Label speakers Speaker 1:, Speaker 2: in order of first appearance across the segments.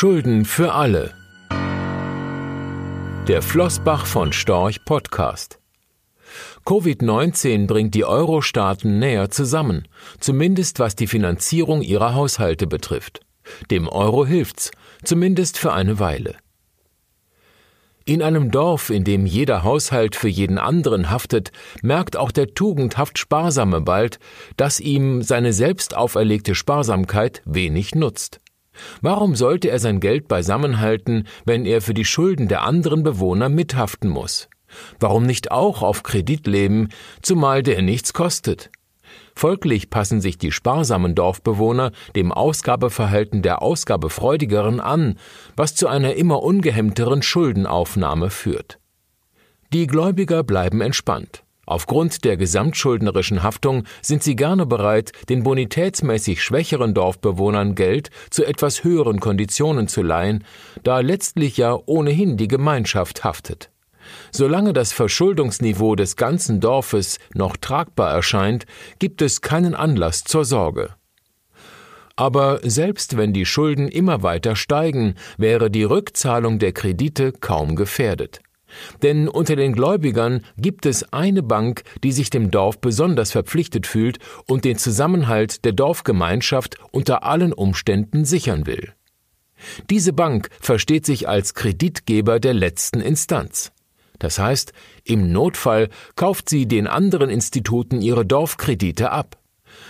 Speaker 1: Schulden für alle. Der Flossbach von Storch Podcast. Covid-19 bringt die Euro-Staaten näher zusammen, zumindest was die Finanzierung ihrer Haushalte betrifft. Dem Euro hilft's, zumindest für eine Weile. In einem Dorf, in dem jeder Haushalt für jeden anderen haftet, merkt auch der tugendhaft Sparsame bald, dass ihm seine selbst auferlegte Sparsamkeit wenig nutzt. Warum sollte er sein Geld beisammenhalten, wenn er für die Schulden der anderen Bewohner mithaften muss? Warum nicht auch auf Kredit leben, zumal der nichts kostet? Folglich passen sich die sparsamen Dorfbewohner dem Ausgabeverhalten der Ausgabefreudigeren an, was zu einer immer ungehemmteren Schuldenaufnahme führt. Die Gläubiger bleiben entspannt. Aufgrund der gesamtschuldnerischen Haftung sind sie gerne bereit, den bonitätsmäßig schwächeren Dorfbewohnern Geld zu etwas höheren Konditionen zu leihen, da letztlich ja ohnehin die Gemeinschaft haftet. Solange das Verschuldungsniveau des ganzen Dorfes noch tragbar erscheint, gibt es keinen Anlass zur Sorge. Aber selbst wenn die Schulden immer weiter steigen, wäre die Rückzahlung der Kredite kaum gefährdet. Denn unter den Gläubigern gibt es eine Bank, die sich dem Dorf besonders verpflichtet fühlt und den Zusammenhalt der Dorfgemeinschaft unter allen Umständen sichern will. Diese Bank versteht sich als Kreditgeber der letzten Instanz. Das heißt, im Notfall kauft sie den anderen Instituten ihre Dorfkredite ab.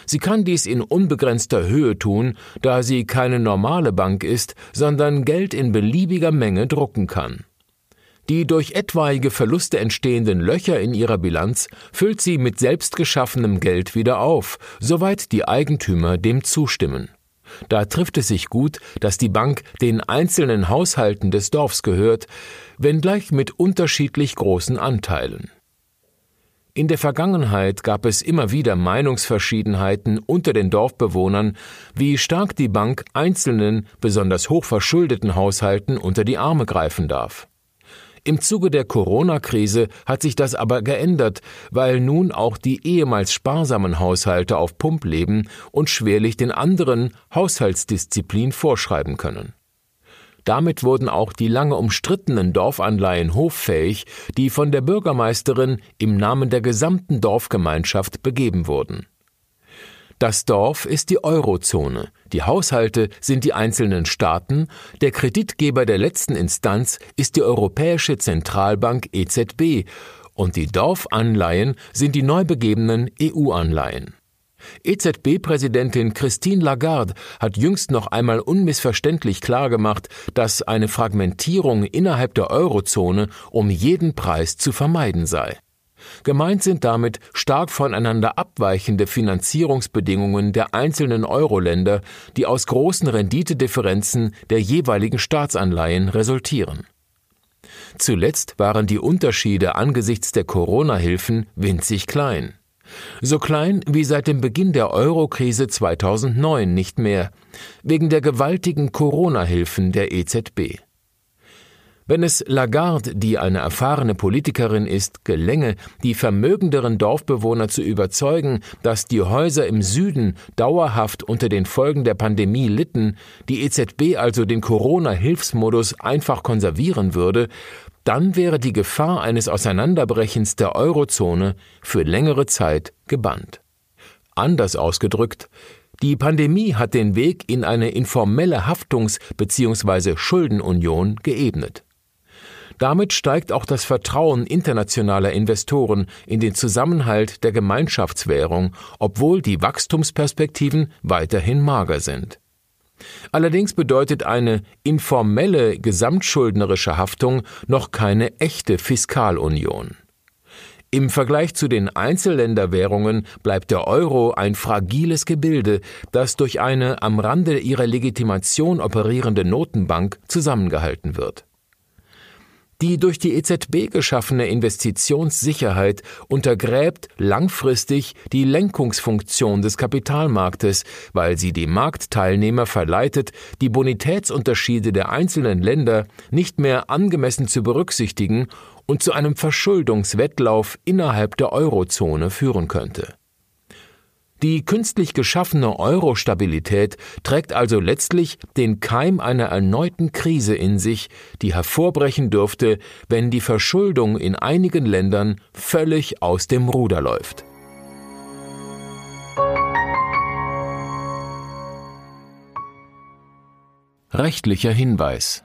Speaker 1: Sie kann dies in unbegrenzter Höhe tun, da sie keine normale Bank ist, sondern Geld in beliebiger Menge drucken kann. Die durch etwaige Verluste entstehenden Löcher in ihrer Bilanz füllt sie mit selbstgeschaffenem Geld wieder auf, soweit die Eigentümer dem zustimmen. Da trifft es sich gut, dass die Bank den einzelnen Haushalten des Dorfs gehört, wenngleich mit unterschiedlich großen Anteilen. In der Vergangenheit gab es immer wieder Meinungsverschiedenheiten unter den Dorfbewohnern, wie stark die Bank einzelnen, besonders hochverschuldeten Haushalten unter die Arme greifen darf. Im Zuge der Corona-Krise hat sich das aber geändert, weil nun auch die ehemals sparsamen Haushalte auf Pump leben und schwerlich den anderen Haushaltsdisziplin vorschreiben können. Damit wurden auch die lange umstrittenen Dorfanleihen hoffähig, die von der Bürgermeisterin im Namen der gesamten Dorfgemeinschaft begeben wurden. Das Dorf ist die Eurozone, die Haushalte sind die einzelnen Staaten, der Kreditgeber der letzten Instanz ist die Europäische Zentralbank EZB und die Dorfanleihen sind die neu begebenen EU-Anleihen. EZB-Präsidentin Christine Lagarde hat jüngst noch einmal unmissverständlich klargemacht, dass eine Fragmentierung innerhalb der Eurozone um jeden Preis zu vermeiden sei. Gemeint sind damit stark voneinander abweichende Finanzierungsbedingungen der einzelnen Euro-Länder, die aus großen Renditedifferenzen der jeweiligen Staatsanleihen resultieren. Zuletzt waren die Unterschiede angesichts der Corona-Hilfen winzig klein. So klein wie seit dem Beginn der Euro-Krise 2009 nicht mehr, wegen der gewaltigen Corona-Hilfen der EZB. Wenn es Lagarde, die eine erfahrene Politikerin ist, gelänge, die vermögenderen Dorfbewohner zu überzeugen, dass die Häuser im Süden dauerhaft unter den Folgen der Pandemie litten, die EZB also den Corona-Hilfsmodus einfach konservieren würde, dann wäre die Gefahr eines Auseinanderbrechens der Eurozone für längere Zeit gebannt. Anders ausgedrückt, die Pandemie hat den Weg in eine informelle Haftungs- bzw. Schuldenunion geebnet. Damit steigt auch das Vertrauen internationaler Investoren in den Zusammenhalt der Gemeinschaftswährung, obwohl die Wachstumsperspektiven weiterhin mager sind. Allerdings bedeutet eine informelle gesamtschuldnerische Haftung noch keine echte Fiskalunion. Im Vergleich zu den Einzelländerwährungen bleibt der Euro ein fragiles Gebilde, das durch eine am Rande ihrer Legitimation operierende Notenbank zusammengehalten wird. Die durch die EZB geschaffene Investitionssicherheit untergräbt langfristig die Lenkungsfunktion des Kapitalmarktes, weil sie die Marktteilnehmer verleitet, die Bonitätsunterschiede der einzelnen Länder nicht mehr angemessen zu berücksichtigen und zu einem Verschuldungswettlauf innerhalb der Eurozone führen könnte. Die künstlich geschaffene Euro-Stabilität trägt also letztlich den Keim einer erneuten Krise in sich, die hervorbrechen dürfte, wenn die Verschuldung in einigen Ländern völlig aus dem Ruder läuft. Rechtlicher Hinweis